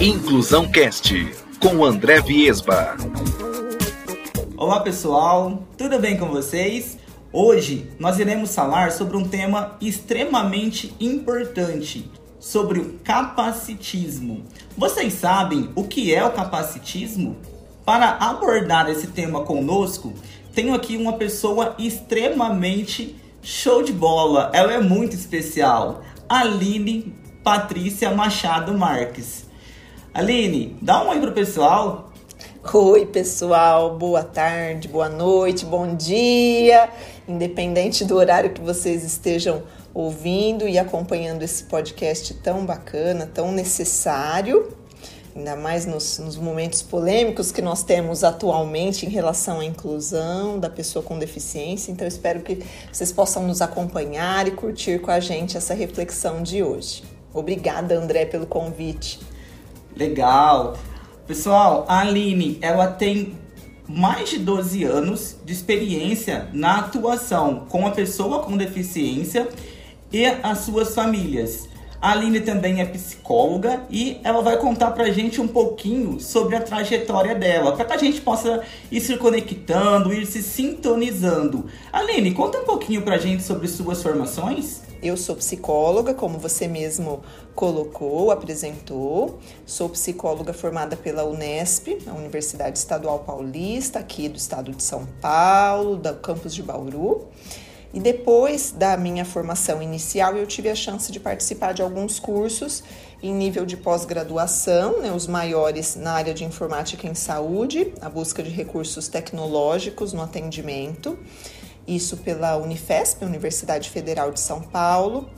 Inclusão Cast com André Viesba. Olá pessoal, tudo bem com vocês? Hoje nós iremos falar sobre um tema extremamente importante, sobre o capacitismo. Vocês sabem o que é o capacitismo? Para abordar esse tema conosco, tenho aqui uma pessoa extremamente show de bola. Ela é muito especial. Aline Patrícia Machado Marques. Aline, dá um oi pro pessoal. Oi, pessoal, boa tarde, boa noite, bom dia, independente do horário que vocês estejam ouvindo e acompanhando esse podcast tão bacana, tão necessário, ainda mais nos, nos, momentos polêmicos que nós temos atualmente em relação à inclusão da pessoa com deficiência. Então, espero que vocês possam nos acompanhar e curtir com a gente essa reflexão de hoje. Obrigada, André, pelo convite. Legal. Pessoal, a Aline, ela tem mais de 12 anos de experiência na atuação com a pessoa com deficiência e as suas famílias. A Aline também é psicóloga e ela vai contar pra gente um pouquinho sobre a trajetória dela, para que a gente possa ir se conectando, ir se sintonizando. Aline, conta um pouquinho pra gente sobre suas formações. Eu sou psicóloga, como você mesmo colocou, apresentou. Sou psicóloga formada pela Unesp, a Universidade Estadual Paulista, aqui do estado de São Paulo, do campus de Bauru. E depois da minha formação inicial, eu tive a chance de participar de alguns cursos em nível de pós-graduação, né, os maiores na área de informática em saúde, a busca de recursos tecnológicos no atendimento isso pela Unifesp, Universidade Federal de São Paulo.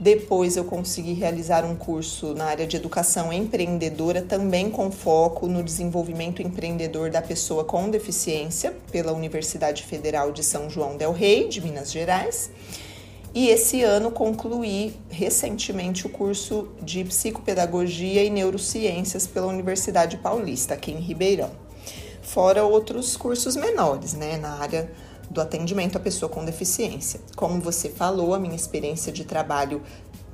Depois eu consegui realizar um curso na área de educação empreendedora, também com foco no desenvolvimento empreendedor da pessoa com deficiência, pela Universidade Federal de São João del Rei, de Minas Gerais. E esse ano concluí recentemente o curso de psicopedagogia e neurociências pela Universidade Paulista, aqui em Ribeirão. Fora outros cursos menores, né, na área do atendimento à pessoa com deficiência. Como você falou, a minha experiência de trabalho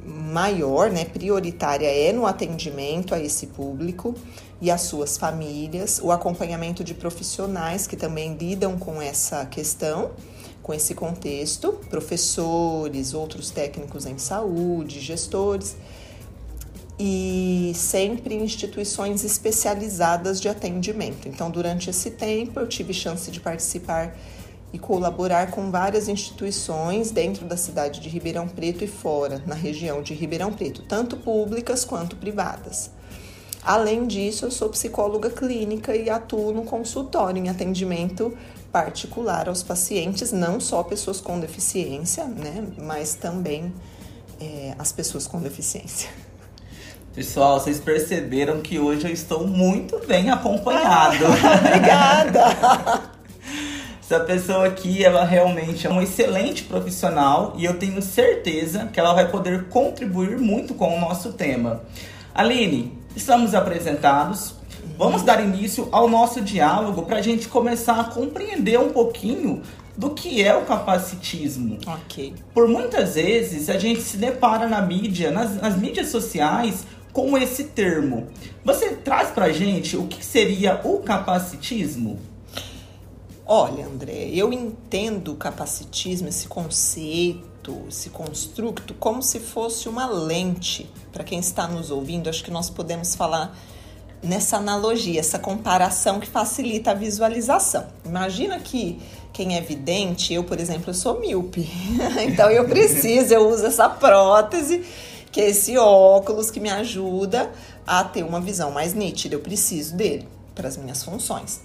maior, né, prioritária é no atendimento a esse público e às suas famílias, o acompanhamento de profissionais que também lidam com essa questão, com esse contexto, professores, outros técnicos em saúde, gestores e sempre instituições especializadas de atendimento. Então, durante esse tempo, eu tive chance de participar e colaborar com várias instituições dentro da cidade de Ribeirão Preto e fora, na região de Ribeirão Preto, tanto públicas quanto privadas. Além disso, eu sou psicóloga clínica e atuo no consultório em atendimento particular aos pacientes, não só pessoas com deficiência, né, mas também é, as pessoas com deficiência. Pessoal, vocês perceberam que hoje eu estou muito bem acompanhado. Ah, obrigada! Essa pessoa aqui, ela realmente é um excelente profissional e eu tenho certeza que ela vai poder contribuir muito com o nosso tema. Aline, estamos apresentados. Vamos dar início ao nosso diálogo para a gente começar a compreender um pouquinho do que é o capacitismo. Ok. Por muitas vezes a gente se depara na mídia, nas, nas mídias sociais, com esse termo. Você traz para a gente o que seria o capacitismo? Olha, André, eu entendo o capacitismo, esse conceito, esse construto, como se fosse uma lente. Para quem está nos ouvindo, acho que nós podemos falar nessa analogia, essa comparação que facilita a visualização. Imagina que quem é vidente, eu, por exemplo, eu sou míope. então eu preciso, eu uso essa prótese, que é esse óculos que me ajuda a ter uma visão mais nítida. Eu preciso dele para as minhas funções.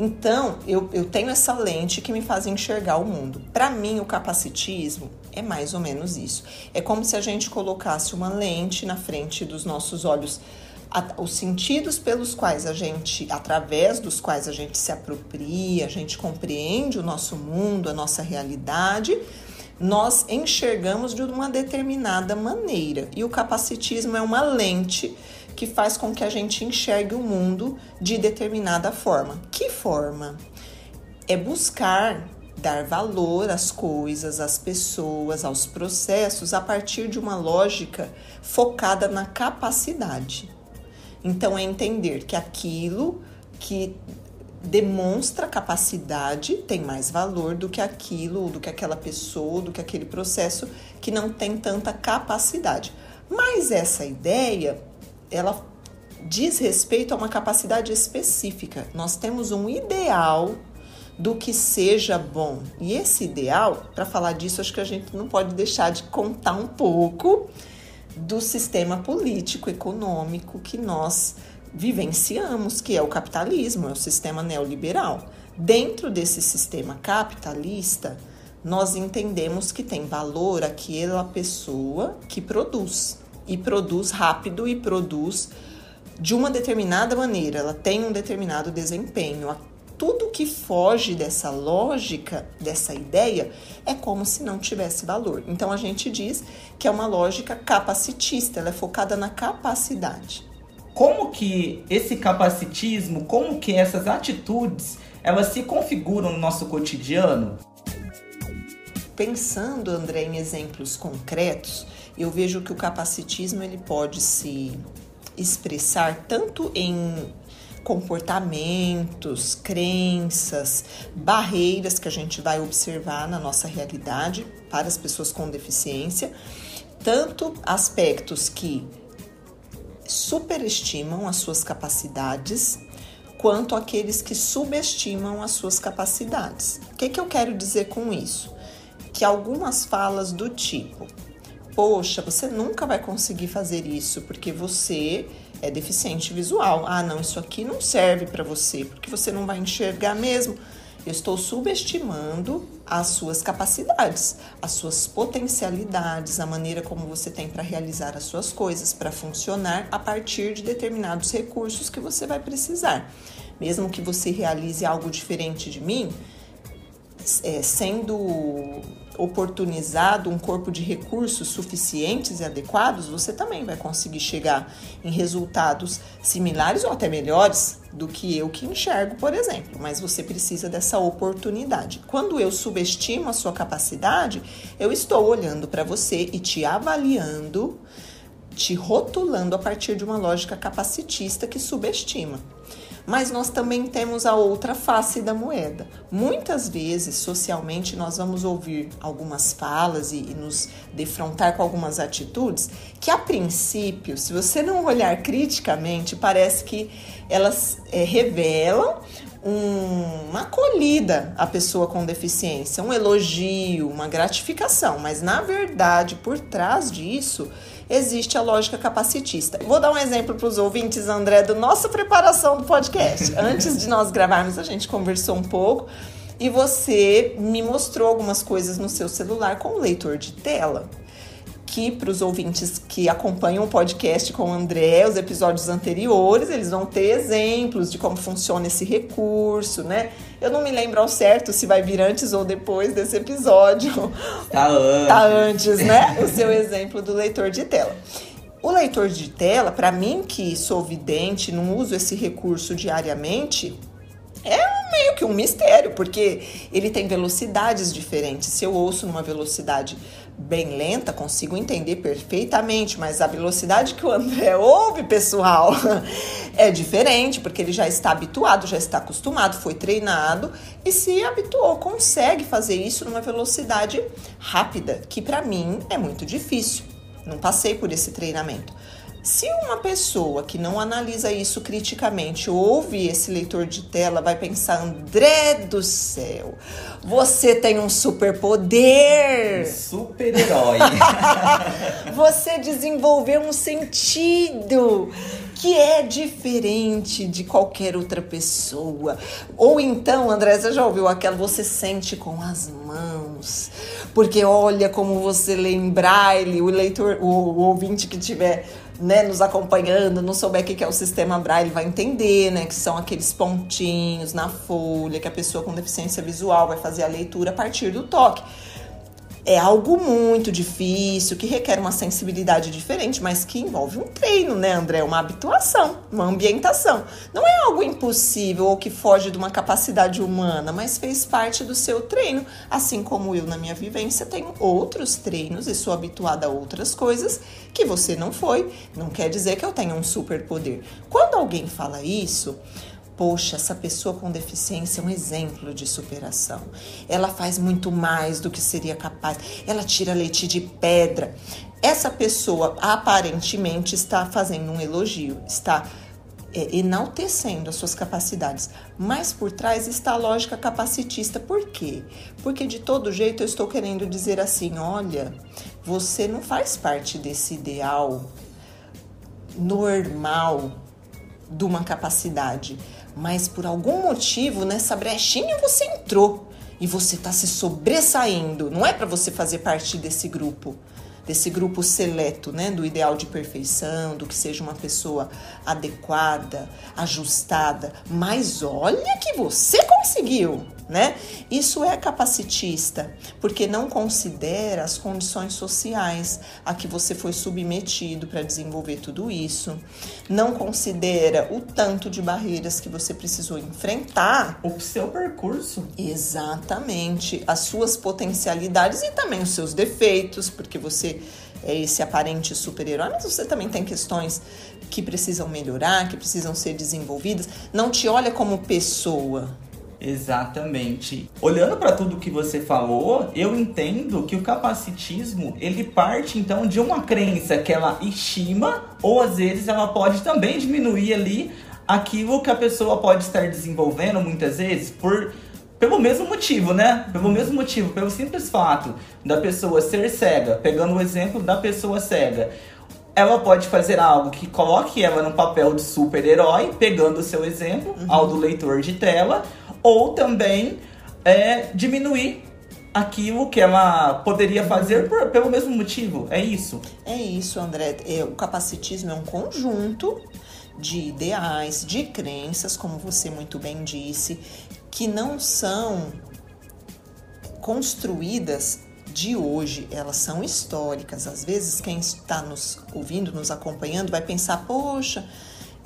Então, eu, eu tenho essa lente que me faz enxergar o mundo. Para mim, o capacitismo é mais ou menos isso. É como se a gente colocasse uma lente na frente dos nossos olhos, os sentidos pelos quais a gente, através dos quais a gente se apropria, a gente compreende o nosso mundo, a nossa realidade, nós enxergamos de uma determinada maneira. E o capacitismo é uma lente que faz com que a gente enxergue o mundo de determinada forma. Que forma? É buscar dar valor às coisas, às pessoas, aos processos a partir de uma lógica focada na capacidade. Então é entender que aquilo que demonstra capacidade tem mais valor do que aquilo, do que aquela pessoa, do que aquele processo que não tem tanta capacidade. Mas essa ideia, ela diz respeito a uma capacidade específica. Nós temos um ideal do que seja bom. E esse ideal, para falar disso, acho que a gente não pode deixar de contar um pouco do sistema político econômico que nós vivenciamos, que é o capitalismo, é o sistema neoliberal. Dentro desse sistema capitalista, nós entendemos que tem valor aquela pessoa que produz e produz rápido e produz de uma determinada maneira, ela tem um determinado desempenho. Tudo que foge dessa lógica, dessa ideia, é como se não tivesse valor. Então a gente diz que é uma lógica capacitista, ela é focada na capacidade como que esse capacitismo, como que essas atitudes, elas se configuram no nosso cotidiano? Pensando, André, em exemplos concretos, eu vejo que o capacitismo ele pode se expressar tanto em comportamentos, crenças, barreiras que a gente vai observar na nossa realidade para as pessoas com deficiência, tanto aspectos que superestimam as suas capacidades, quanto aqueles que subestimam as suas capacidades. O que, que eu quero dizer com isso? Que algumas falas do tipo: Poxa, você nunca vai conseguir fazer isso porque você é deficiente visual. Ah, não, isso aqui não serve para você porque você não vai enxergar mesmo. Eu estou subestimando as suas capacidades, as suas potencialidades, a maneira como você tem para realizar as suas coisas, para funcionar a partir de determinados recursos que você vai precisar. Mesmo que você realize algo diferente de mim, é, sendo oportunizado um corpo de recursos suficientes e adequados, você também vai conseguir chegar em resultados similares ou até melhores do que eu que enxergo, por exemplo. Mas você precisa dessa oportunidade. Quando eu subestimo a sua capacidade, eu estou olhando para você e te avaliando, te rotulando a partir de uma lógica capacitista que subestima mas nós também temos a outra face da moeda. Muitas vezes, socialmente, nós vamos ouvir algumas falas e, e nos defrontar com algumas atitudes que, a princípio, se você não olhar criticamente, parece que elas é, revelam um, uma acolhida à pessoa com deficiência, um elogio, uma gratificação, mas na verdade, por trás disso, existe a lógica capacitista. Vou dar um exemplo para os ouvintes, André, da nossa preparação do podcast. Antes de nós gravarmos, a gente conversou um pouco e você me mostrou algumas coisas no seu celular com o leitor de tela que para os ouvintes que acompanham o podcast com o André, os episódios anteriores, eles vão ter exemplos de como funciona esse recurso, né? Eu não me lembro ao certo se vai vir antes ou depois desse episódio. Tá antes. Tá antes, né? O seu exemplo do leitor de tela. O leitor de tela, para mim que sou vidente, não uso esse recurso diariamente, é meio que um mistério, porque ele tem velocidades diferentes. Se eu ouço numa velocidade bem lenta, consigo entender perfeitamente, mas a velocidade que o André ouve, pessoal, é diferente, porque ele já está habituado, já está acostumado, foi treinado e se habituou, consegue fazer isso numa velocidade rápida, que para mim é muito difícil. Não passei por esse treinamento. Se uma pessoa que não analisa isso criticamente ouve esse leitor de tela, vai pensar: André do céu, você tem um superpoder! Um super-herói! você desenvolveu um sentido que é diferente de qualquer outra pessoa. Ou então, André, você já ouviu aquela você sente com as mãos? Porque olha como você lê em braille, o leitor, o, o ouvinte que tiver né, nos acompanhando, não souber o que é o sistema Braille, vai entender, né, que são aqueles pontinhos na folha que a pessoa com deficiência visual vai fazer a leitura a partir do toque. É algo muito difícil, que requer uma sensibilidade diferente, mas que envolve um treino, né, André? Uma habituação, uma ambientação. Não é algo impossível ou que foge de uma capacidade humana, mas fez parte do seu treino. Assim como eu, na minha vivência, tenho outros treinos e sou habituada a outras coisas que você não foi. Não quer dizer que eu tenha um superpoder. Quando alguém fala isso, Poxa, essa pessoa com deficiência é um exemplo de superação. Ela faz muito mais do que seria capaz. Ela tira leite de pedra. Essa pessoa aparentemente está fazendo um elogio, está é, enaltecendo as suas capacidades, mas por trás está a lógica capacitista. Por quê? Porque de todo jeito eu estou querendo dizer assim: olha, você não faz parte desse ideal normal de uma capacidade mas por algum motivo nessa brechinha você entrou e você está se sobressaindo. Não é para você fazer parte desse grupo, desse grupo seleto, né, do ideal de perfeição, do que seja uma pessoa adequada, ajustada. Mas olha que você conseguiu né? Isso é capacitista, porque não considera as condições sociais a que você foi submetido para desenvolver tudo isso, não considera o tanto de barreiras que você precisou enfrentar. O seu percurso. Exatamente. As suas potencialidades e também os seus defeitos, porque você é esse aparente super-herói, mas você também tem questões que precisam melhorar, que precisam ser desenvolvidas. Não te olha como pessoa, Exatamente. Olhando para tudo que você falou, eu entendo que o capacitismo ele parte então de uma crença que ela estima ou às vezes ela pode também diminuir ali aquilo que a pessoa pode estar desenvolvendo muitas vezes por pelo mesmo motivo, né? Pelo mesmo motivo, pelo simples fato da pessoa ser cega, pegando o exemplo da pessoa cega ela pode fazer algo que coloque ela no papel de super-herói, pegando o seu exemplo, uhum. ao do leitor de tela, ou também é, diminuir aquilo que ela poderia fazer por, pelo mesmo motivo. É isso? É isso, André. É, o capacitismo é um conjunto de ideais, de crenças, como você muito bem disse, que não são construídas de hoje, elas são históricas. Às vezes, quem está nos ouvindo, nos acompanhando, vai pensar: poxa,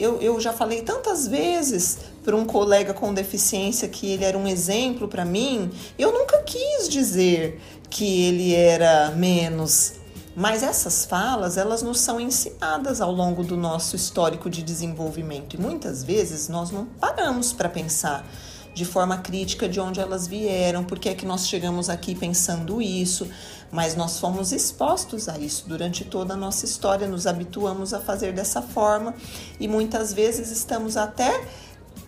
eu, eu já falei tantas vezes para um colega com deficiência que ele era um exemplo para mim. Eu nunca quis dizer que ele era menos. Mas essas falas, elas nos são ensinadas ao longo do nosso histórico de desenvolvimento e muitas vezes nós não paramos para pensar de forma crítica de onde elas vieram, por que é que nós chegamos aqui pensando isso, mas nós fomos expostos a isso durante toda a nossa história, nos habituamos a fazer dessa forma e muitas vezes estamos até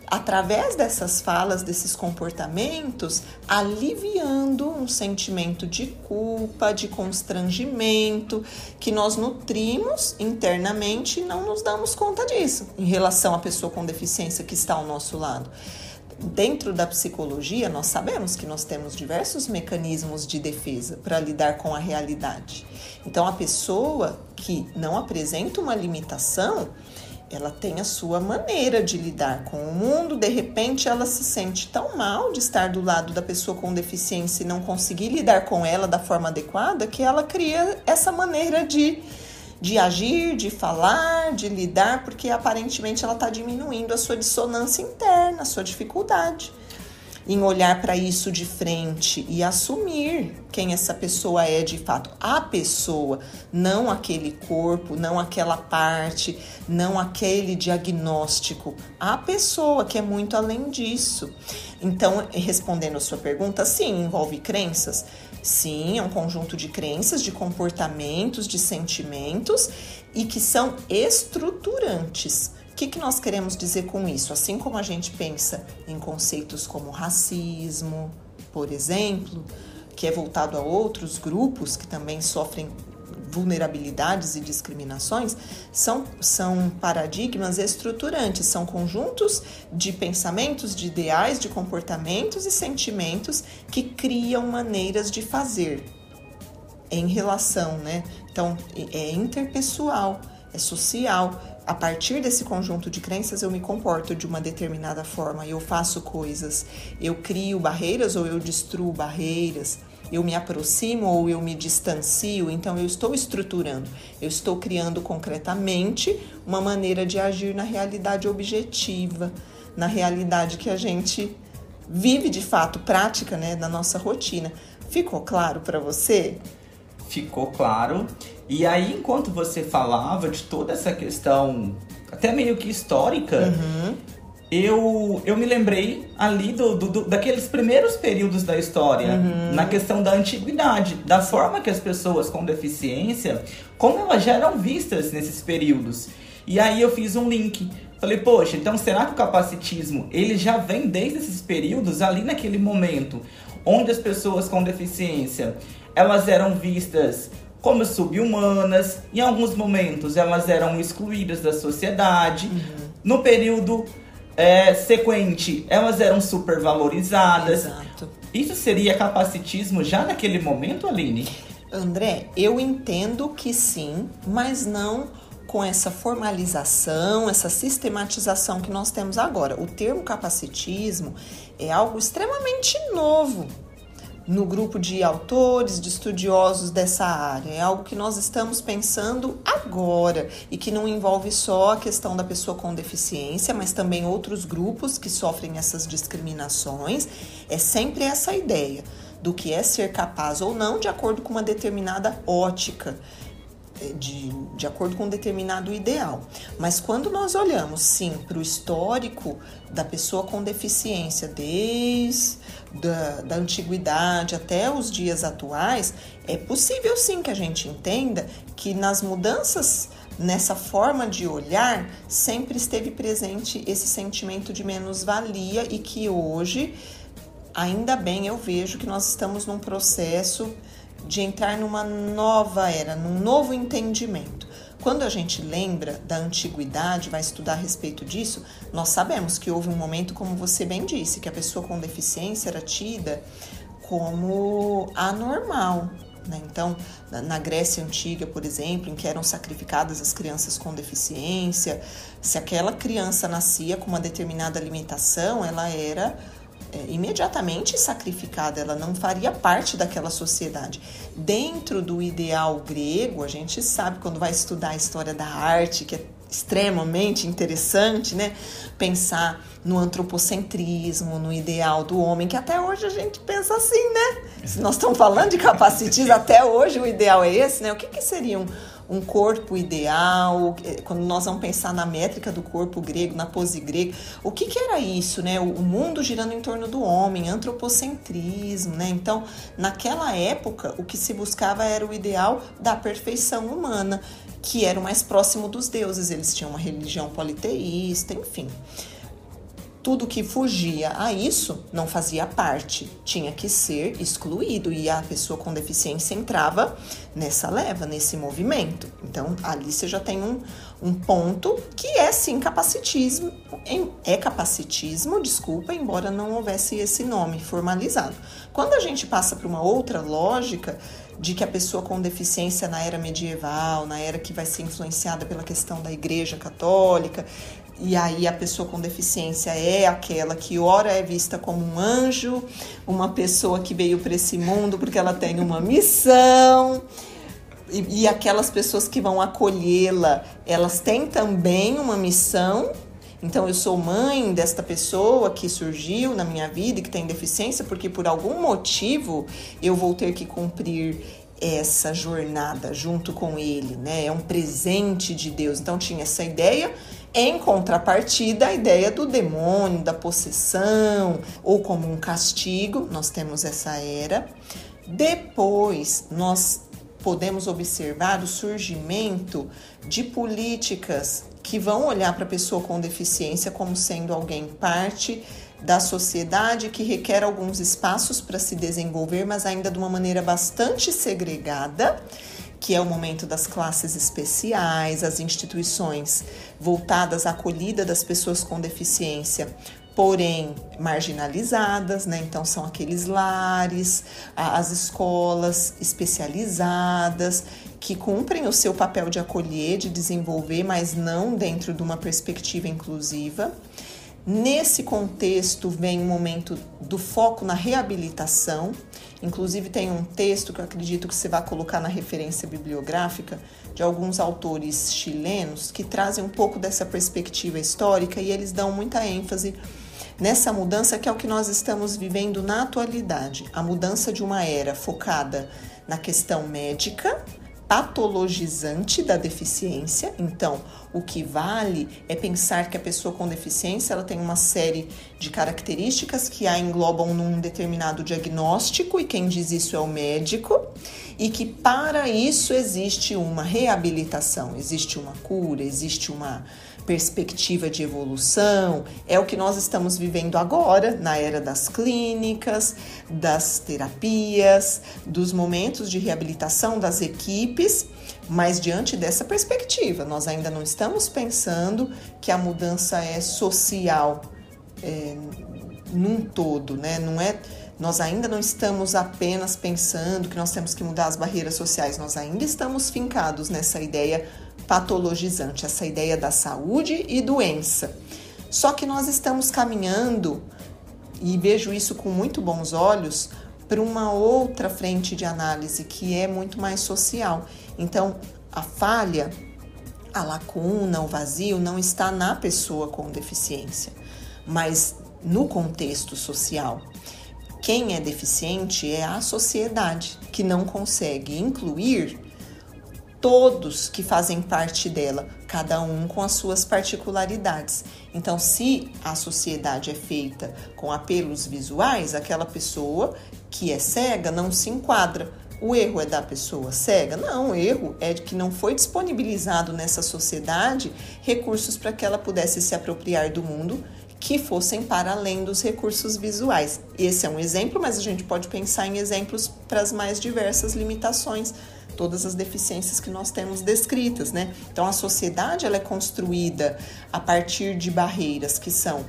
através dessas falas, desses comportamentos, aliviando um sentimento de culpa, de constrangimento que nós nutrimos internamente e não nos damos conta disso em relação à pessoa com deficiência que está ao nosso lado. Dentro da psicologia, nós sabemos que nós temos diversos mecanismos de defesa para lidar com a realidade. Então, a pessoa que não apresenta uma limitação, ela tem a sua maneira de lidar com o mundo. De repente, ela se sente tão mal de estar do lado da pessoa com deficiência e não conseguir lidar com ela da forma adequada que ela cria essa maneira de de agir, de falar, de lidar, porque aparentemente ela está diminuindo a sua dissonância interna, a sua dificuldade em olhar para isso de frente e assumir quem essa pessoa é de fato. A pessoa, não aquele corpo, não aquela parte, não aquele diagnóstico. A pessoa que é muito além disso. Então, respondendo a sua pergunta, sim, envolve crenças. Sim, é um conjunto de crenças, de comportamentos, de sentimentos e que são estruturantes. O que, que nós queremos dizer com isso? Assim como a gente pensa em conceitos como racismo, por exemplo, que é voltado a outros grupos que também sofrem vulnerabilidades e discriminações são, são paradigmas estruturantes, são conjuntos de pensamentos, de ideais, de comportamentos e sentimentos que criam maneiras de fazer em relação, né? Então, é interpessoal, é social. A partir desse conjunto de crenças, eu me comporto de uma determinada forma, eu faço coisas, eu crio barreiras ou eu destruo barreiras eu me aproximo ou eu me distancio, então eu estou estruturando, eu estou criando concretamente uma maneira de agir na realidade objetiva, na realidade que a gente vive de fato, prática, né, na nossa rotina. Ficou claro para você? Ficou claro. E aí, enquanto você falava de toda essa questão, até meio que histórica, uhum. Eu, eu me lembrei ali do, do, do, daqueles primeiros períodos da história, uhum. na questão da antiguidade, da forma que as pessoas com deficiência, como elas já eram vistas nesses períodos. E aí eu fiz um link. Falei, poxa, então será que o capacitismo ele já vem desde esses períodos, ali naquele momento, onde as pessoas com deficiência elas eram vistas como subhumanas, em alguns momentos elas eram excluídas da sociedade. Uhum. No período é, sequente, elas eram supervalorizadas. Exato. Isso seria capacitismo já naquele momento, Aline? André, eu entendo que sim, mas não com essa formalização, essa sistematização que nós temos agora. O termo capacitismo é algo extremamente novo no grupo de autores, de estudiosos dessa área. É algo que nós estamos pensando agora e que não envolve só a questão da pessoa com deficiência, mas também outros grupos que sofrem essas discriminações. É sempre essa ideia do que é ser capaz ou não de acordo com uma determinada ótica é, de, de acordo com um determinado ideal. Mas quando nós olhamos, sim, para o histórico da pessoa com deficiência, desde da, da antiguidade até os dias atuais, é possível sim que a gente entenda que nas mudanças nessa forma de olhar sempre esteve presente esse sentimento de menos-valia e que hoje, ainda bem, eu vejo que nós estamos num processo de entrar numa nova era, num novo entendimento. Quando a gente lembra da antiguidade, vai estudar a respeito disso, nós sabemos que houve um momento, como você bem disse, que a pessoa com deficiência era tida como anormal. Né? Então, na Grécia Antiga, por exemplo, em que eram sacrificadas as crianças com deficiência, se aquela criança nascia com uma determinada limitação, ela era é, imediatamente sacrificada, ela não faria parte daquela sociedade. Dentro do ideal grego, a gente sabe quando vai estudar a história da arte, que é extremamente interessante, né? Pensar no antropocentrismo, no ideal do homem, que até hoje a gente pensa assim, né? Se nós estamos falando de capacitismo, até hoje o ideal é esse, né? O que, que seria um, um corpo ideal, quando nós vamos pensar na métrica do corpo grego, na pose grega, o que, que era isso, né? O mundo girando em torno do homem, antropocentrismo, né? Então, naquela época, o que se buscava era o ideal da perfeição humana, que era o mais próximo dos deuses. Eles tinham uma religião politeísta, enfim tudo que fugia a isso não fazia parte, tinha que ser excluído e a pessoa com deficiência entrava nessa leva, nesse movimento. Então ali você já tem um, um ponto que é sim capacitismo, é capacitismo, desculpa, embora não houvesse esse nome formalizado. Quando a gente passa para uma outra lógica, de que a pessoa com deficiência na era medieval, na era que vai ser influenciada pela questão da Igreja Católica, e aí a pessoa com deficiência é aquela que ora é vista como um anjo, uma pessoa que veio para esse mundo porque ela tem uma missão. E, e aquelas pessoas que vão acolhê-la, elas têm também uma missão. Então eu sou mãe desta pessoa que surgiu na minha vida e que tem deficiência porque por algum motivo eu vou ter que cumprir essa jornada junto com ele, né? É um presente de Deus. Então tinha essa ideia em contrapartida, a ideia do demônio, da possessão, ou como um castigo, nós temos essa era. Depois, nós podemos observar o surgimento de políticas que vão olhar para a pessoa com deficiência como sendo alguém parte da sociedade que requer alguns espaços para se desenvolver, mas ainda de uma maneira bastante segregada que é o momento das classes especiais, as instituições voltadas à acolhida das pessoas com deficiência, porém marginalizadas, né? Então são aqueles lares, as escolas especializadas que cumprem o seu papel de acolher, de desenvolver, mas não dentro de uma perspectiva inclusiva. Nesse contexto vem o momento do foco na reabilitação. Inclusive tem um texto que eu acredito que você vai colocar na referência bibliográfica de alguns autores chilenos que trazem um pouco dessa perspectiva histórica e eles dão muita ênfase nessa mudança que é o que nós estamos vivendo na atualidade, a mudança de uma era focada na questão médica, patologizante da deficiência. Então, o que vale é pensar que a pessoa com deficiência ela tem uma série de características que a englobam num determinado diagnóstico e quem diz isso é o médico e que para isso existe uma reabilitação, existe uma cura, existe uma perspectiva de evolução, é o que nós estamos vivendo agora, na era das clínicas, das terapias, dos momentos de reabilitação das equipes, mas diante dessa perspectiva, nós ainda não estamos pensando que a mudança é social é, num todo, né? Não é nós ainda não estamos apenas pensando que nós temos que mudar as barreiras sociais, nós ainda estamos fincados nessa ideia patologizante, essa ideia da saúde e doença. Só que nós estamos caminhando, e vejo isso com muito bons olhos, para uma outra frente de análise que é muito mais social. Então, a falha, a lacuna, o vazio não está na pessoa com deficiência, mas no contexto social. Quem é deficiente é a sociedade que não consegue incluir todos que fazem parte dela, cada um com as suas particularidades. Então, se a sociedade é feita com apelos visuais, aquela pessoa que é cega não se enquadra. O erro é da pessoa cega? Não, o erro é de que não foi disponibilizado nessa sociedade recursos para que ela pudesse se apropriar do mundo que fossem para além dos recursos visuais. Esse é um exemplo, mas a gente pode pensar em exemplos para as mais diversas limitações todas as deficiências que nós temos descritas, né? Então a sociedade ela é construída a partir de barreiras que são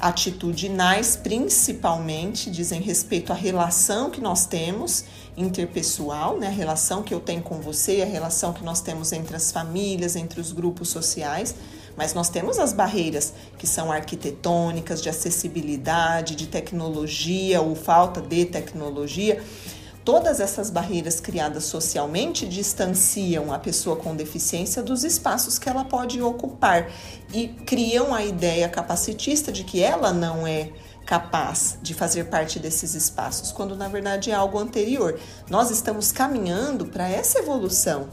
atitudinais, principalmente dizem respeito à relação que nós temos interpessoal, né? A relação que eu tenho com você, a relação que nós temos entre as famílias, entre os grupos sociais. Mas nós temos as barreiras que são arquitetônicas, de acessibilidade, de tecnologia ou falta de tecnologia. Todas essas barreiras criadas socialmente distanciam a pessoa com deficiência dos espaços que ela pode ocupar e criam a ideia capacitista de que ela não é capaz de fazer parte desses espaços, quando na verdade é algo anterior. Nós estamos caminhando para essa evolução.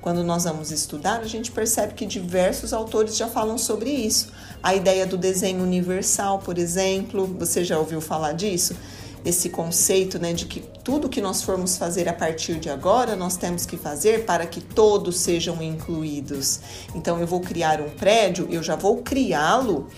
Quando nós vamos estudar, a gente percebe que diversos autores já falam sobre isso. A ideia do desenho universal, por exemplo, você já ouviu falar disso? Esse conceito né, de que tudo que nós formos fazer a partir de agora, nós temos que fazer para que todos sejam incluídos. Então, eu vou criar um prédio, eu já vou criá-lo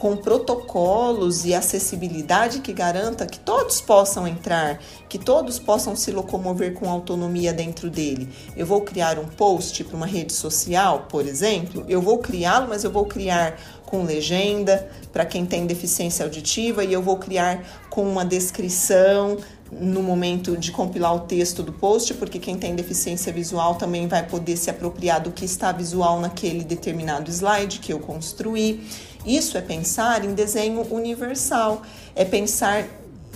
com protocolos e acessibilidade que garanta que todos possam entrar, que todos possam se locomover com autonomia dentro dele. Eu vou criar um post para uma rede social, por exemplo, eu vou criá-lo, mas eu vou criar com legenda para quem tem deficiência auditiva e eu vou criar com uma descrição no momento de compilar o texto do post, porque quem tem deficiência visual também vai poder se apropriar do que está visual naquele determinado slide que eu construí. Isso é pensar em desenho universal, é pensar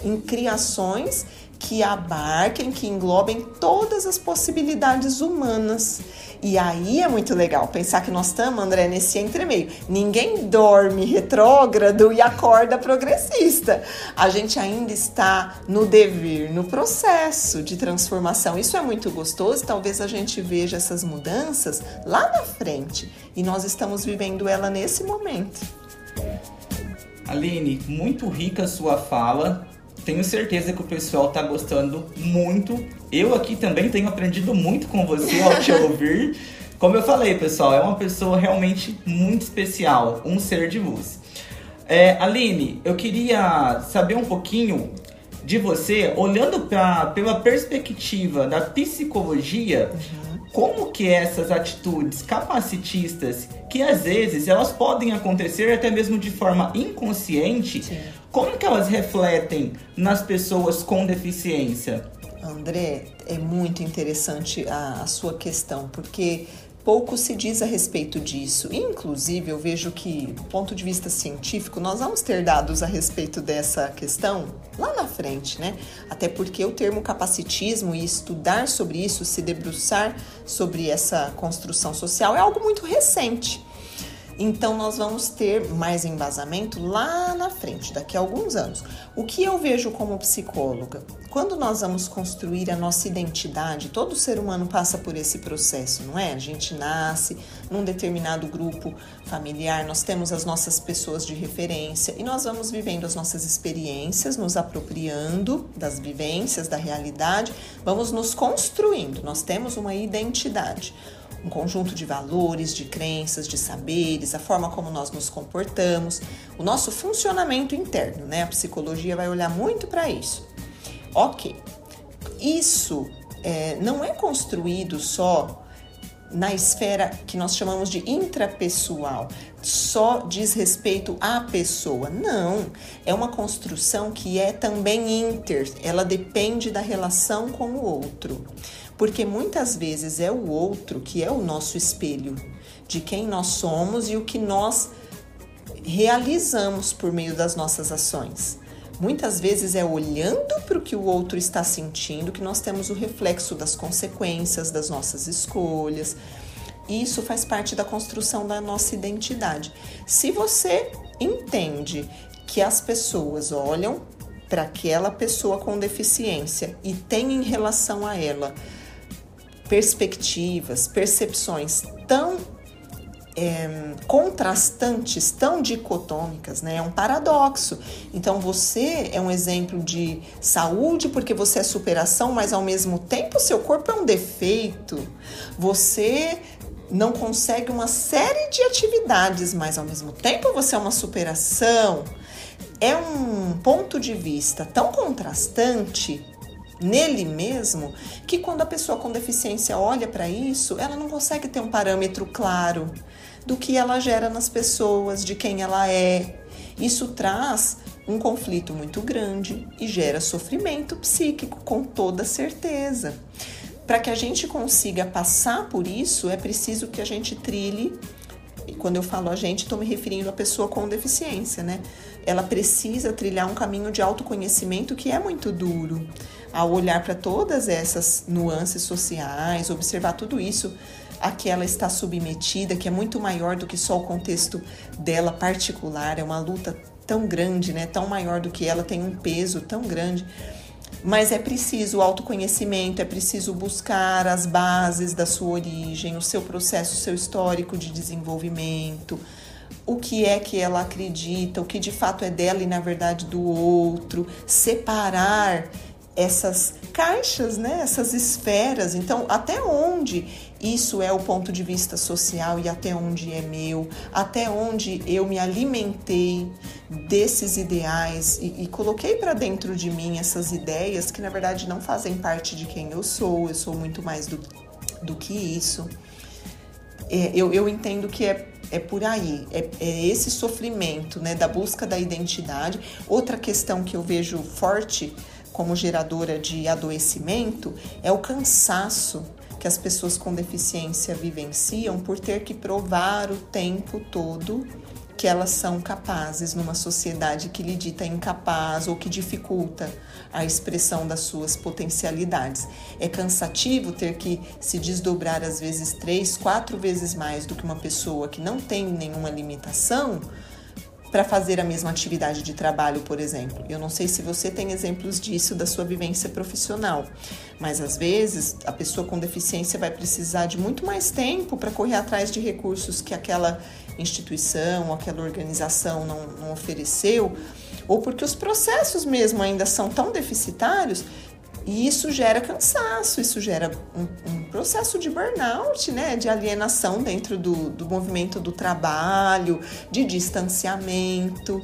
em criações que abarquem, que englobem todas as possibilidades humanas. E aí é muito legal pensar que nós estamos, André, nesse entremeio. Ninguém dorme retrógrado e acorda progressista. A gente ainda está no dever, no processo de transformação. Isso é muito gostoso. Talvez a gente veja essas mudanças lá na frente. E nós estamos vivendo ela nesse momento. Aline, muito rica sua fala. Tenho certeza que o pessoal está gostando muito. Eu aqui também tenho aprendido muito com você ao te ouvir. Como eu falei, pessoal, é uma pessoa realmente muito especial, um ser de luz. É, Aline, eu queria saber um pouquinho de você, olhando pra, pela perspectiva da psicologia, uhum. como que essas atitudes capacitistas, que às vezes elas podem acontecer até mesmo de forma inconsciente, Sim. Como que elas refletem nas pessoas com deficiência? André, é muito interessante a, a sua questão, porque pouco se diz a respeito disso. Inclusive, eu vejo que, do ponto de vista científico, nós vamos ter dados a respeito dessa questão lá na frente, né? Até porque o termo capacitismo e estudar sobre isso, se debruçar sobre essa construção social, é algo muito recente. Então, nós vamos ter mais embasamento lá na frente, daqui a alguns anos. O que eu vejo como psicóloga? Quando nós vamos construir a nossa identidade, todo ser humano passa por esse processo, não é? A gente nasce num determinado grupo familiar, nós temos as nossas pessoas de referência e nós vamos vivendo as nossas experiências, nos apropriando das vivências, da realidade, vamos nos construindo. Nós temos uma identidade um conjunto de valores, de crenças, de saberes, a forma como nós nos comportamos, o nosso funcionamento interno, né? A psicologia vai olhar muito para isso. Ok, isso é, não é construído só na esfera que nós chamamos de intrapessoal, só diz respeito à pessoa. Não, é uma construção que é também inter, ela depende da relação com o outro porque muitas vezes é o outro que é o nosso espelho de quem nós somos e o que nós realizamos por meio das nossas ações. Muitas vezes é olhando para o que o outro está sentindo que nós temos o reflexo das consequências das nossas escolhas. Isso faz parte da construção da nossa identidade. Se você entende que as pessoas olham para aquela pessoa com deficiência e tem em relação a ela perspectivas, percepções tão é, contrastantes, tão dicotômicas, né? É um paradoxo. Então você é um exemplo de saúde porque você é superação, mas ao mesmo tempo seu corpo é um defeito. Você não consegue uma série de atividades, mas ao mesmo tempo você é uma superação. É um ponto de vista tão contrastante nele mesmo, que quando a pessoa com deficiência olha para isso, ela não consegue ter um parâmetro claro do que ela gera nas pessoas, de quem ela é. Isso traz um conflito muito grande e gera sofrimento psíquico, com toda certeza. Para que a gente consiga passar por isso, é preciso que a gente trilhe. E quando eu falo a gente, estou me referindo à pessoa com deficiência, né? Ela precisa trilhar um caminho de autoconhecimento que é muito duro ao olhar para todas essas nuances sociais, observar tudo isso a que ela está submetida, que é muito maior do que só o contexto dela particular, é uma luta tão grande, né? Tão maior do que ela tem um peso tão grande. Mas é preciso autoconhecimento, é preciso buscar as bases da sua origem, o seu processo, o seu histórico de desenvolvimento, o que é que ela acredita, o que de fato é dela e na verdade do outro, separar essas caixas, né, essas esferas. Então, até onde isso é o ponto de vista social e até onde é meu, até onde eu me alimentei desses ideais e, e coloquei para dentro de mim essas ideias que na verdade não fazem parte de quem eu sou, eu sou muito mais do, do que isso. É, eu, eu entendo que é é por aí, é, é, esse sofrimento né, da busca da identidade. Outra questão que eu vejo forte como geradora de adoecimento é o cansaço que as pessoas com deficiência vivenciam por ter que provar o tempo todo que elas são capazes numa sociedade que lhe dita incapaz ou que dificulta a expressão das suas potencialidades. É cansativo ter que se desdobrar às vezes três, quatro vezes mais do que uma pessoa que não tem nenhuma limitação para fazer a mesma atividade de trabalho, por exemplo. Eu não sei se você tem exemplos disso da sua vivência profissional, mas às vezes a pessoa com deficiência vai precisar de muito mais tempo para correr atrás de recursos que aquela instituição, aquela organização não, não ofereceu, ou porque os processos mesmo ainda são tão deficitários e isso gera cansaço, isso gera um, um, processo de burnout, né? De alienação dentro do, do movimento do trabalho, de distanciamento,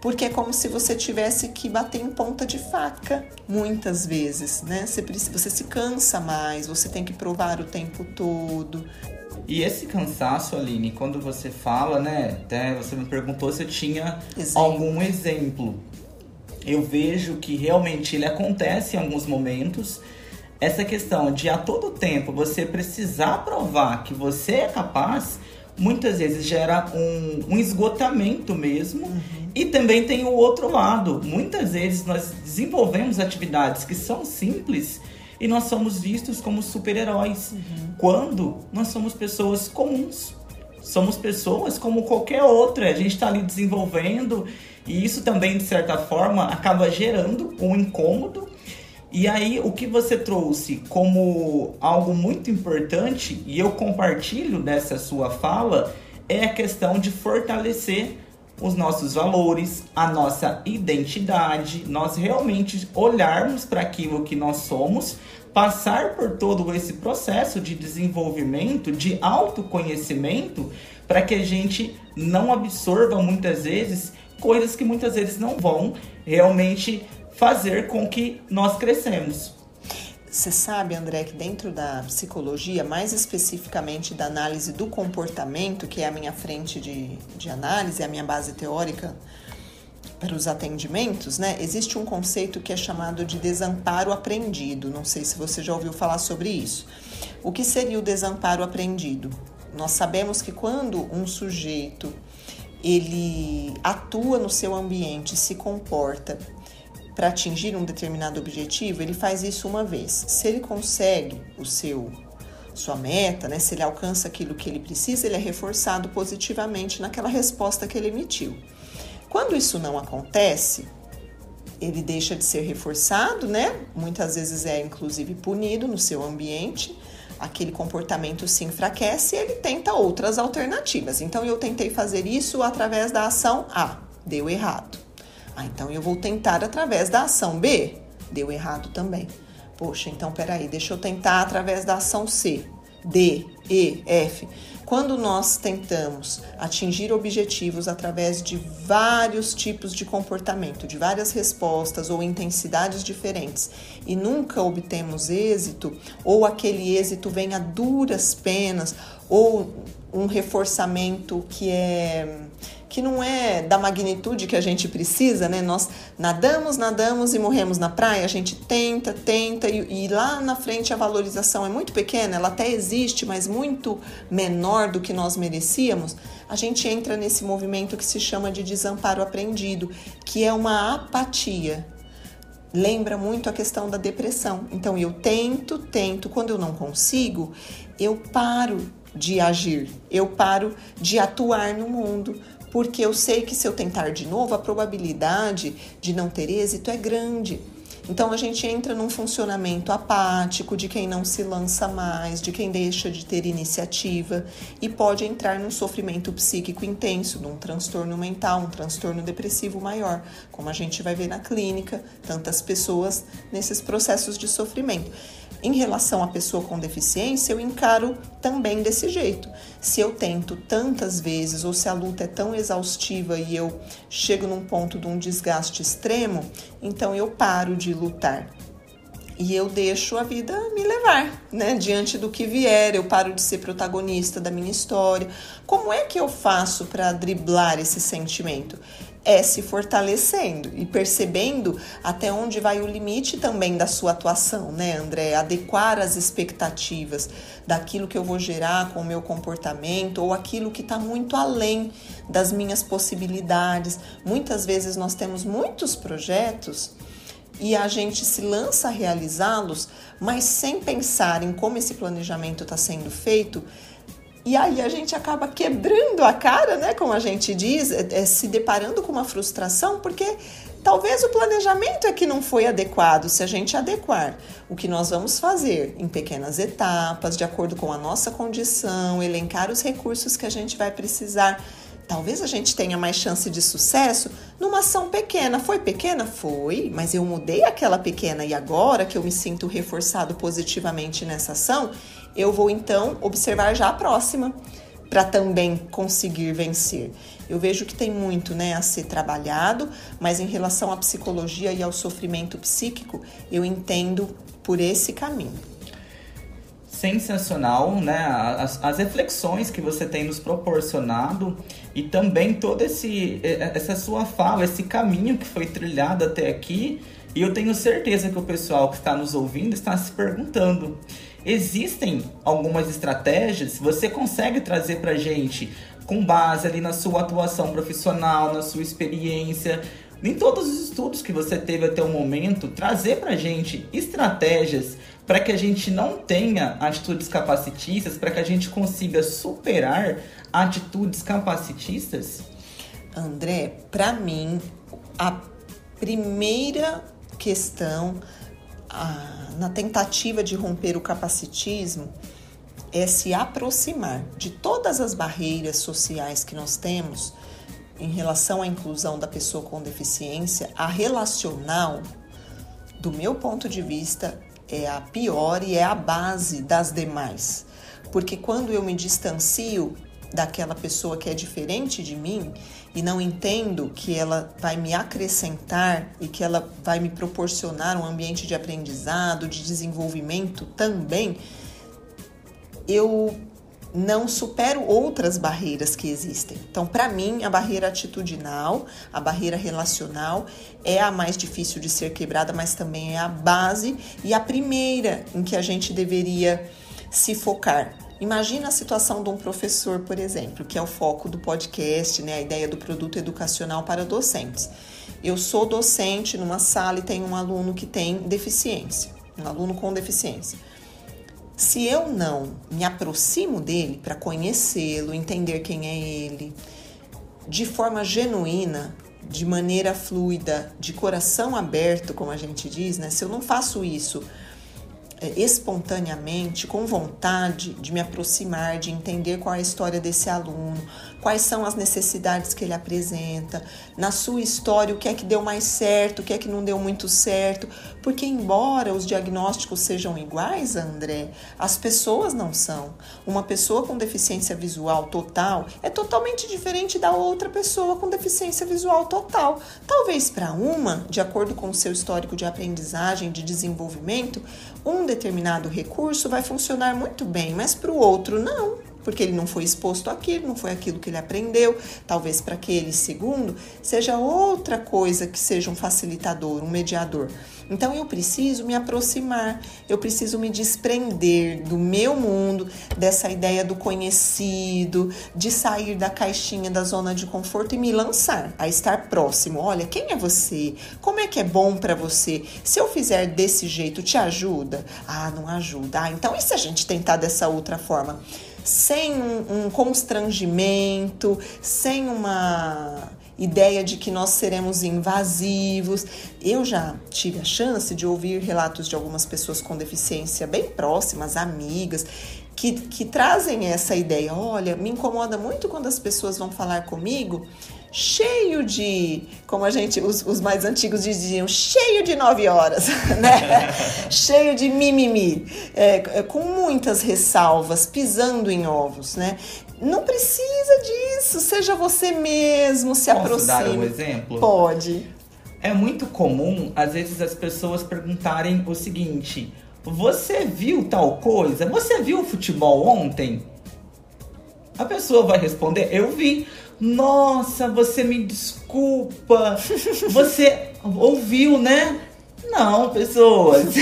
porque é como se você tivesse que bater em ponta de faca muitas vezes, né? Você, você se cansa mais, você tem que provar o tempo todo. E esse cansaço, Aline, quando você fala, né? Até você me perguntou se eu tinha exemplo. algum exemplo eu vejo que realmente ele acontece em alguns momentos. essa questão de a todo tempo você precisar provar que você é capaz, muitas vezes gera um, um esgotamento mesmo. Uhum. E também tem o outro lado. Muitas vezes nós desenvolvemos atividades que são simples e nós somos vistos como super-heróis. Uhum. Quando nós somos pessoas comuns. Somos pessoas como qualquer outra. A gente está ali desenvolvendo e isso também, de certa forma, acaba gerando um incômodo e aí, o que você trouxe como algo muito importante, e eu compartilho dessa sua fala, é a questão de fortalecer os nossos valores, a nossa identidade, nós realmente olharmos para aquilo que nós somos, passar por todo esse processo de desenvolvimento, de autoconhecimento, para que a gente não absorva muitas vezes coisas que muitas vezes não vão realmente fazer com que nós crescemos. Você sabe, André, que dentro da psicologia, mais especificamente da análise do comportamento, que é a minha frente de, de análise, a minha base teórica para os atendimentos, né? Existe um conceito que é chamado de desamparo aprendido. Não sei se você já ouviu falar sobre isso. O que seria o desamparo aprendido? Nós sabemos que quando um sujeito ele atua no seu ambiente, se comporta para atingir um determinado objetivo, ele faz isso uma vez. Se ele consegue o seu sua meta, né, se ele alcança aquilo que ele precisa, ele é reforçado positivamente naquela resposta que ele emitiu. Quando isso não acontece, ele deixa de ser reforçado, né? Muitas vezes é inclusive punido no seu ambiente. Aquele comportamento se enfraquece e ele tenta outras alternativas. Então eu tentei fazer isso através da ação A, deu errado. Ah, então eu vou tentar através da ação B. Deu errado também. Poxa, então peraí, deixa eu tentar através da ação C, D, E, F. Quando nós tentamos atingir objetivos através de vários tipos de comportamento, de várias respostas ou intensidades diferentes e nunca obtemos êxito, ou aquele êxito vem a duras penas, ou um reforçamento que é que não é da magnitude que a gente precisa, né? Nós nadamos, nadamos e morremos na praia, a gente tenta, tenta e, e, lá na frente a valorização é muito pequena, ela até existe, mas muito menor do que nós merecíamos. A gente entra nesse movimento que se chama de desamparo aprendido, que é uma apatia. Lembra muito a questão da depressão. Então eu tento, tento, quando eu não consigo, eu paro de agir, eu paro de atuar no mundo, porque eu sei que se eu tentar de novo, a probabilidade de não ter êxito é grande. Então a gente entra num funcionamento apático de quem não se lança mais, de quem deixa de ter iniciativa e pode entrar num sofrimento psíquico intenso, num transtorno mental, um transtorno depressivo maior, como a gente vai ver na clínica, tantas pessoas nesses processos de sofrimento. Em relação à pessoa com deficiência, eu encaro também desse jeito. Se eu tento tantas vezes ou se a luta é tão exaustiva e eu chego num ponto de um desgaste extremo, então eu paro de lutar e eu deixo a vida me levar, né? Diante do que vier, eu paro de ser protagonista da minha história. Como é que eu faço para driblar esse sentimento? é se fortalecendo e percebendo até onde vai o limite também da sua atuação, né, André? Adequar as expectativas daquilo que eu vou gerar com o meu comportamento ou aquilo que está muito além das minhas possibilidades. Muitas vezes nós temos muitos projetos e a gente se lança a realizá-los, mas sem pensar em como esse planejamento está sendo feito e aí a gente acaba quebrando a cara, né? Como a gente diz, é, é, se deparando com uma frustração, porque talvez o planejamento é que não foi adequado. Se a gente adequar o que nós vamos fazer em pequenas etapas, de acordo com a nossa condição, elencar os recursos que a gente vai precisar talvez a gente tenha mais chance de sucesso numa ação pequena. Foi pequena? Foi, mas eu mudei aquela pequena e agora que eu me sinto reforçado positivamente nessa ação, eu vou então observar já a próxima para também conseguir vencer. Eu vejo que tem muito né, a ser trabalhado, mas em relação à psicologia e ao sofrimento psíquico, eu entendo por esse caminho. Sensacional, né? As, as reflexões que você tem nos proporcionado e também toda esse, essa sua fala, esse caminho que foi trilhado até aqui E eu tenho certeza que o pessoal que está nos ouvindo está se perguntando: existem algumas estratégias? Você consegue trazer para gente, com base ali na sua atuação profissional, na sua experiência, em todos os estudos que você teve até o momento, trazer para gente estratégias para que a gente não tenha atitudes capacitistas, para que a gente consiga superar atitudes capacitistas? André, para mim, a primeira questão a, na tentativa de romper o capacitismo é se aproximar de todas as barreiras sociais que nós temos em relação à inclusão da pessoa com deficiência, a relacional, do meu ponto de vista, é a pior e é a base das demais. Porque quando eu me distancio daquela pessoa que é diferente de mim e não entendo que ela vai me acrescentar e que ela vai me proporcionar um ambiente de aprendizado, de desenvolvimento também, eu não supero outras barreiras que existem. Então, para mim, a barreira atitudinal, a barreira relacional é a mais difícil de ser quebrada, mas também é a base e a primeira em que a gente deveria se focar. Imagina a situação de um professor, por exemplo, que é o foco do podcast, né, a ideia do produto educacional para docentes. Eu sou docente numa sala e tenho um aluno que tem deficiência, um aluno com deficiência. Se eu não me aproximo dele para conhecê-lo, entender quem é ele, de forma genuína, de maneira fluida, de coração aberto, como a gente diz, né? Se eu não faço isso é, espontaneamente, com vontade de me aproximar, de entender qual é a história desse aluno, quais são as necessidades que ele apresenta, na sua história o que é que deu mais certo, o que é que não deu muito certo, porque embora os diagnósticos sejam iguais, André, as pessoas não são. Uma pessoa com deficiência visual total é totalmente diferente da outra pessoa com deficiência visual total. Talvez para uma, de acordo com o seu histórico de aprendizagem, de desenvolvimento, um determinado recurso vai funcionar muito bem, mas para o outro não porque ele não foi exposto àquilo, não foi aquilo que ele aprendeu. Talvez para aquele segundo seja outra coisa que seja um facilitador, um mediador. Então eu preciso me aproximar, eu preciso me desprender do meu mundo, dessa ideia do conhecido, de sair da caixinha da zona de conforto e me lançar a estar próximo. Olha, quem é você? Como é que é bom para você? Se eu fizer desse jeito, te ajuda? Ah, não ajuda. Ah, então e se a gente tentar dessa outra forma? Sem um, um constrangimento, sem uma ideia de que nós seremos invasivos. Eu já tive a chance de ouvir relatos de algumas pessoas com deficiência bem próximas, amigas, que, que trazem essa ideia. Olha, me incomoda muito quando as pessoas vão falar comigo cheio de, como a gente, os, os mais antigos diziam, cheio de nove horas, né? cheio de mimimi, é, é, com muitas ressalvas, pisando em ovos, né? Não precisa disso, seja você mesmo, se Posso aproxime. dar um exemplo? Pode. É muito comum, às vezes, as pessoas perguntarem o seguinte: Você viu tal coisa? Você viu o futebol ontem? A pessoa vai responder: Eu vi. Nossa, você me desculpa. Você ouviu, né? Não, pessoas.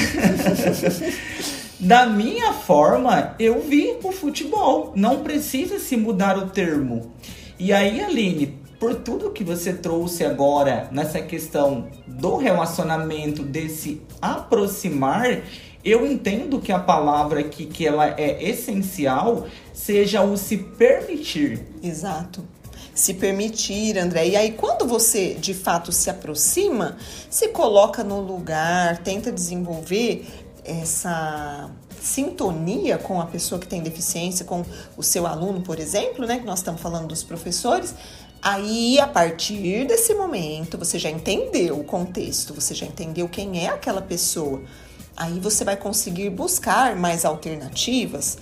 da minha forma, eu vi o futebol. Não precisa se mudar o termo. E aí, Aline, por tudo que você trouxe agora nessa questão do relacionamento, desse aproximar, eu entendo que a palavra aqui que ela é essencial seja o se permitir. Exato se permitir, André. E aí, quando você de fato se aproxima, se coloca no lugar, tenta desenvolver essa sintonia com a pessoa que tem deficiência, com o seu aluno, por exemplo, né? Que nós estamos falando dos professores. Aí, a partir desse momento, você já entendeu o contexto, você já entendeu quem é aquela pessoa. Aí você vai conseguir buscar mais alternativas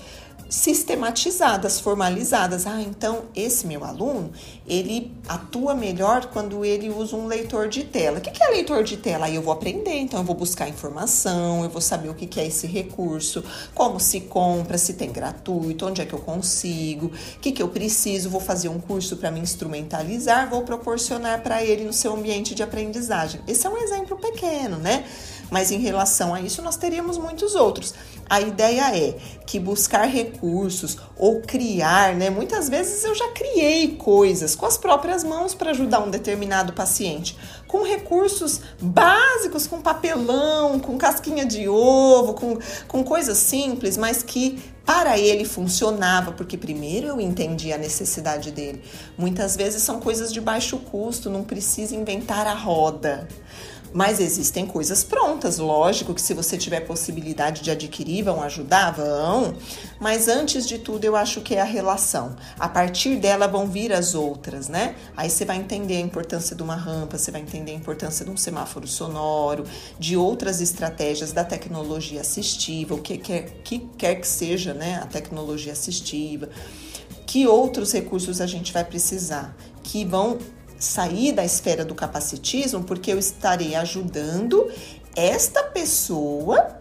sistematizadas, formalizadas. Ah, então esse meu aluno, ele atua melhor quando ele usa um leitor de tela. O que é leitor de tela? Aí eu vou aprender, então eu vou buscar informação, eu vou saber o que é esse recurso, como se compra, se tem gratuito, onde é que eu consigo, o que, que eu preciso, vou fazer um curso para me instrumentalizar, vou proporcionar para ele no seu ambiente de aprendizagem. Esse é um exemplo pequeno, né? Mas em relação a isso, nós teríamos muitos outros. A ideia é que buscar recursos ou criar, né? Muitas vezes eu já criei coisas com as próprias mãos para ajudar um determinado paciente, com recursos básicos, com papelão, com casquinha de ovo, com, com coisas simples, mas que para ele funcionava, porque primeiro eu entendi a necessidade dele. Muitas vezes são coisas de baixo custo, não precisa inventar a roda. Mas existem coisas prontas, lógico que se você tiver possibilidade de adquirir, vão ajudar, vão. Mas antes de tudo, eu acho que é a relação. A partir dela vão vir as outras, né? Aí você vai entender a importância de uma rampa, você vai entender a importância de um semáforo sonoro, de outras estratégias da tecnologia assistiva, o que quer que, quer que seja, né? A tecnologia assistiva. Que outros recursos a gente vai precisar? Que vão sair da esfera do capacitismo, porque eu estarei ajudando esta pessoa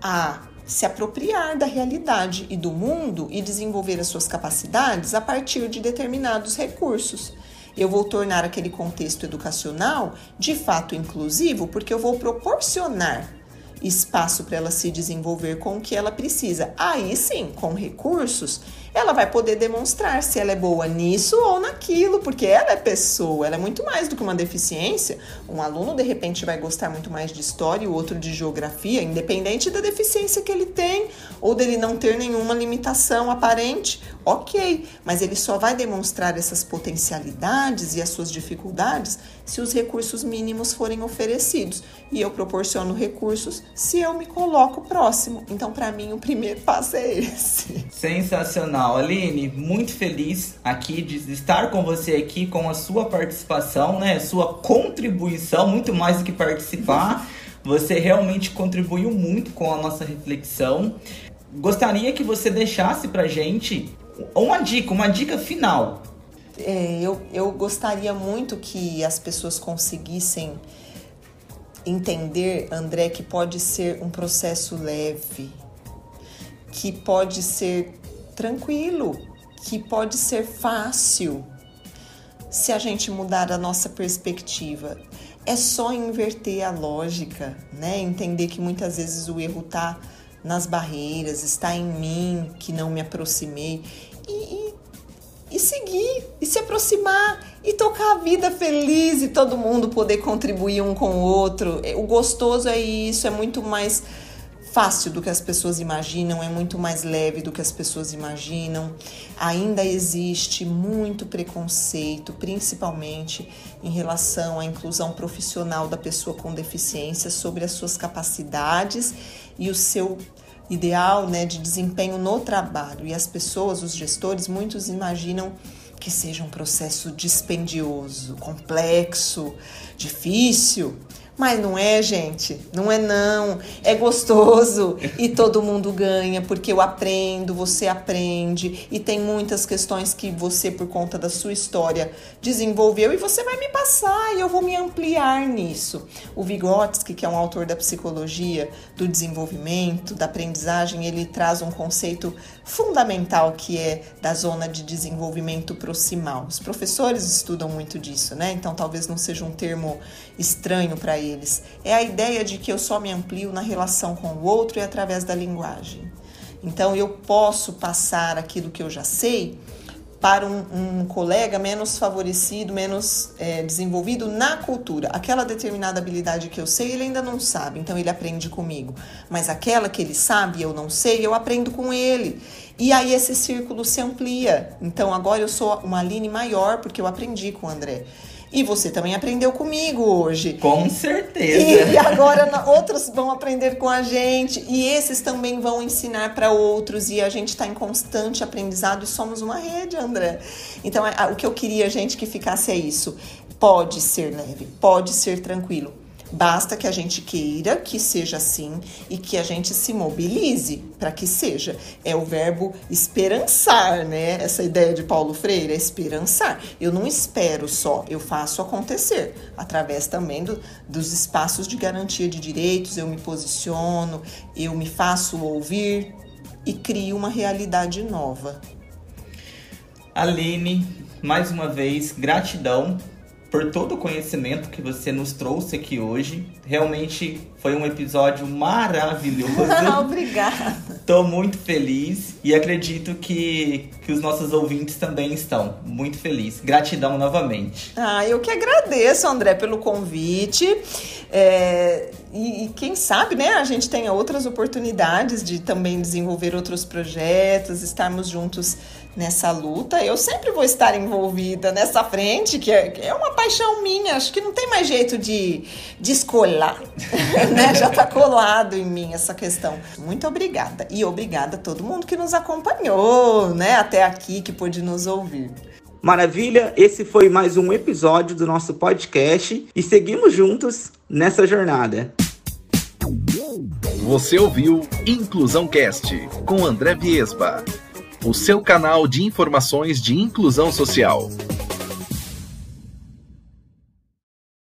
a se apropriar da realidade e do mundo e desenvolver as suas capacidades a partir de determinados recursos. Eu vou tornar aquele contexto educacional de fato inclusivo, porque eu vou proporcionar espaço para ela se desenvolver com o que ela precisa. Aí sim, com recursos, ela vai poder demonstrar se ela é boa nisso ou naquilo, porque ela é pessoa, ela é muito mais do que uma deficiência. Um aluno, de repente, vai gostar muito mais de história e o outro de geografia, independente da deficiência que ele tem ou dele não ter nenhuma limitação aparente. Ok, mas ele só vai demonstrar essas potencialidades e as suas dificuldades se os recursos mínimos forem oferecidos. E eu proporciono recursos se eu me coloco próximo. Então, para mim, o primeiro passo é esse. Sensacional. Aline, muito feliz aqui de estar com você aqui com a sua participação, né? Sua contribuição, muito mais do que participar. Você realmente contribuiu muito com a nossa reflexão. Gostaria que você deixasse pra gente uma dica, uma dica final. É, eu, eu gostaria muito que as pessoas conseguissem entender, André, que pode ser um processo leve, que pode ser tranquilo, que pode ser fácil se a gente mudar a nossa perspectiva. É só inverter a lógica, né? Entender que muitas vezes o erro está nas barreiras, está em mim que não me aproximei e, e, e seguir e se aproximar e tocar a vida feliz e todo mundo poder contribuir um com o outro. O gostoso é isso, é muito mais fácil do que as pessoas imaginam, é muito mais leve do que as pessoas imaginam. Ainda existe muito preconceito, principalmente em relação à inclusão profissional da pessoa com deficiência, sobre as suas capacidades e o seu ideal né, de desempenho no trabalho. E as pessoas, os gestores, muitos imaginam que seja um processo dispendioso, complexo, difícil. Mas não é, gente. Não é não. É gostoso e todo mundo ganha porque eu aprendo, você aprende e tem muitas questões que você por conta da sua história desenvolveu e você vai me passar e eu vou me ampliar nisso. O Vygotsky, que é um autor da psicologia do desenvolvimento, da aprendizagem, ele traz um conceito fundamental que é da zona de desenvolvimento proximal. Os professores estudam muito disso, né? Então talvez não seja um termo estranho para eles. É a ideia de que eu só me amplio na relação com o outro e através da linguagem. Então eu posso passar aquilo que eu já sei para um, um colega menos favorecido, menos é, desenvolvido na cultura. Aquela determinada habilidade que eu sei, ele ainda não sabe, então ele aprende comigo. Mas aquela que ele sabe eu não sei, eu aprendo com ele. E aí esse círculo se amplia. Então agora eu sou uma Aline maior porque eu aprendi com o André. E você também aprendeu comigo hoje. Com certeza. E agora outros vão aprender com a gente. E esses também vão ensinar para outros. E a gente está em constante aprendizado e somos uma rede, André. Então, o que eu queria, gente, que ficasse é isso. Pode ser leve, pode ser tranquilo. Basta que a gente queira que seja assim e que a gente se mobilize para que seja. É o verbo esperançar, né? Essa ideia de Paulo Freire é esperançar. Eu não espero só, eu faço acontecer através também do, dos espaços de garantia de direitos. Eu me posiciono, eu me faço ouvir e crio uma realidade nova. Aline, mais uma vez, gratidão por todo o conhecimento que você nos trouxe aqui hoje. Realmente foi um episódio maravilhoso. Obrigada. Estou muito feliz e acredito que, que os nossos ouvintes também estão. Muito feliz. Gratidão novamente. Ah, eu que agradeço, André, pelo convite. É, e, e, quem sabe, né, a gente tenha outras oportunidades de também desenvolver outros projetos, estarmos juntos nessa luta. Eu sempre vou estar envolvida nessa frente, que é, é uma paixão minha. Acho que não tem mais jeito de descolar, né? Já está colado em mim essa questão. Muito obrigada. E obrigada a todo mundo que nos acompanhou, né, até aqui, que pôde nos ouvir. Maravilha, esse foi mais um episódio do nosso podcast e seguimos juntos nessa jornada. Você ouviu Inclusão Cast com André Viesba, o seu canal de informações de inclusão social.